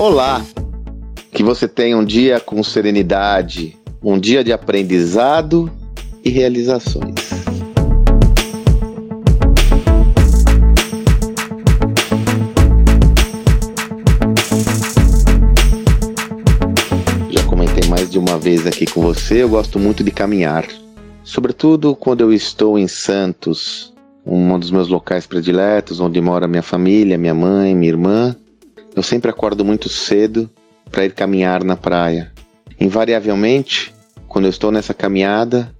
Olá! Que você tenha um dia com serenidade, um dia de aprendizado e realizações. Já comentei mais de uma vez aqui com você, eu gosto muito de caminhar. Sobretudo quando eu estou em Santos, um dos meus locais prediletos, onde mora minha família, minha mãe, minha irmã. Eu sempre acordo muito cedo para ir caminhar na praia. Invariavelmente, quando eu estou nessa caminhada,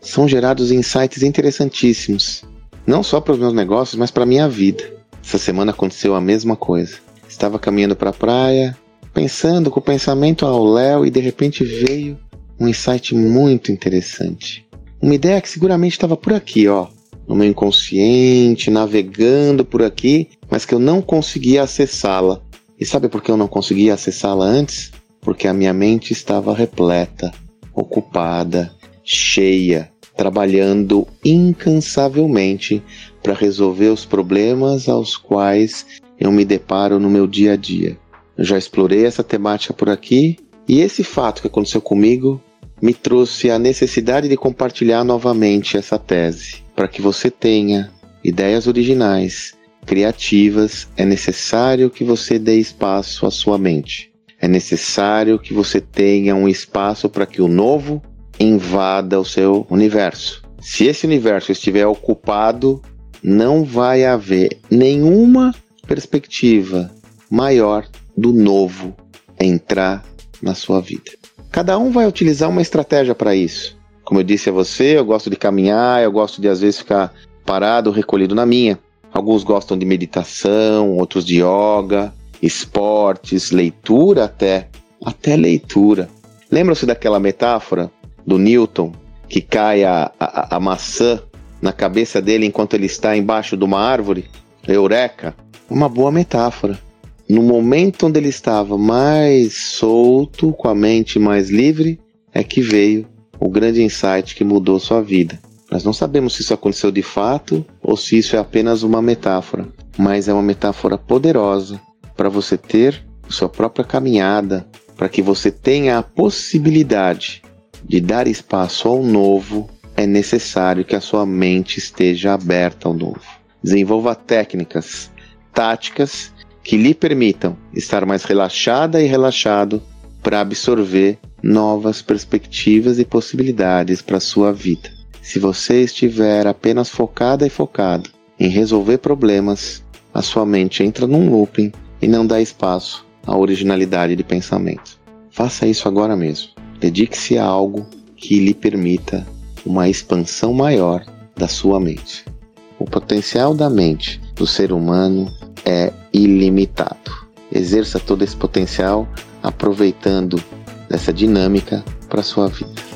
são gerados insights interessantíssimos, não só para os meus negócios, mas para a minha vida. Essa semana aconteceu a mesma coisa. Estava caminhando para a praia, pensando com o pensamento ao léu e de repente veio um insight muito interessante. Uma ideia que seguramente estava por aqui, ó, no meu inconsciente, navegando por aqui, mas que eu não conseguia acessá-la. E sabe por que eu não conseguia acessá-la antes? Porque a minha mente estava repleta, ocupada, cheia, trabalhando incansavelmente para resolver os problemas aos quais eu me deparo no meu dia a dia. Eu já explorei essa temática por aqui e esse fato que aconteceu comigo me trouxe a necessidade de compartilhar novamente essa tese. Para que você tenha ideias originais, criativas, é necessário que você dê espaço à sua mente. É necessário que você tenha um espaço para que o novo invada o seu universo. Se esse universo estiver ocupado, não vai haver nenhuma perspectiva maior do novo entrar na sua vida. Cada um vai utilizar uma estratégia para isso. Como eu disse a você, eu gosto de caminhar, eu gosto de às vezes ficar parado, recolhido na minha. Alguns gostam de meditação, outros de yoga, esportes, leitura até, até leitura. Lembram-se daquela metáfora do Newton que cai a, a, a maçã na cabeça dele enquanto ele está embaixo de uma árvore? Eureka! Uma boa metáfora no momento onde ele estava mais solto, com a mente mais livre, é que veio o grande insight que mudou sua vida. Nós não sabemos se isso aconteceu de fato ou se isso é apenas uma metáfora, mas é uma metáfora poderosa para você ter sua própria caminhada, para que você tenha a possibilidade de dar espaço ao novo, é necessário que a sua mente esteja aberta ao novo. Desenvolva técnicas, táticas que lhe permitam estar mais relaxada e relaxado para absorver novas perspectivas e possibilidades para sua vida. Se você estiver apenas focada e focado em resolver problemas, a sua mente entra num looping e não dá espaço à originalidade de pensamento. Faça isso agora mesmo. Dedique-se a algo que lhe permita uma expansão maior da sua mente. O potencial da mente do ser humano é ilimitado. Exerça todo esse potencial aproveitando dessa dinâmica para sua vida.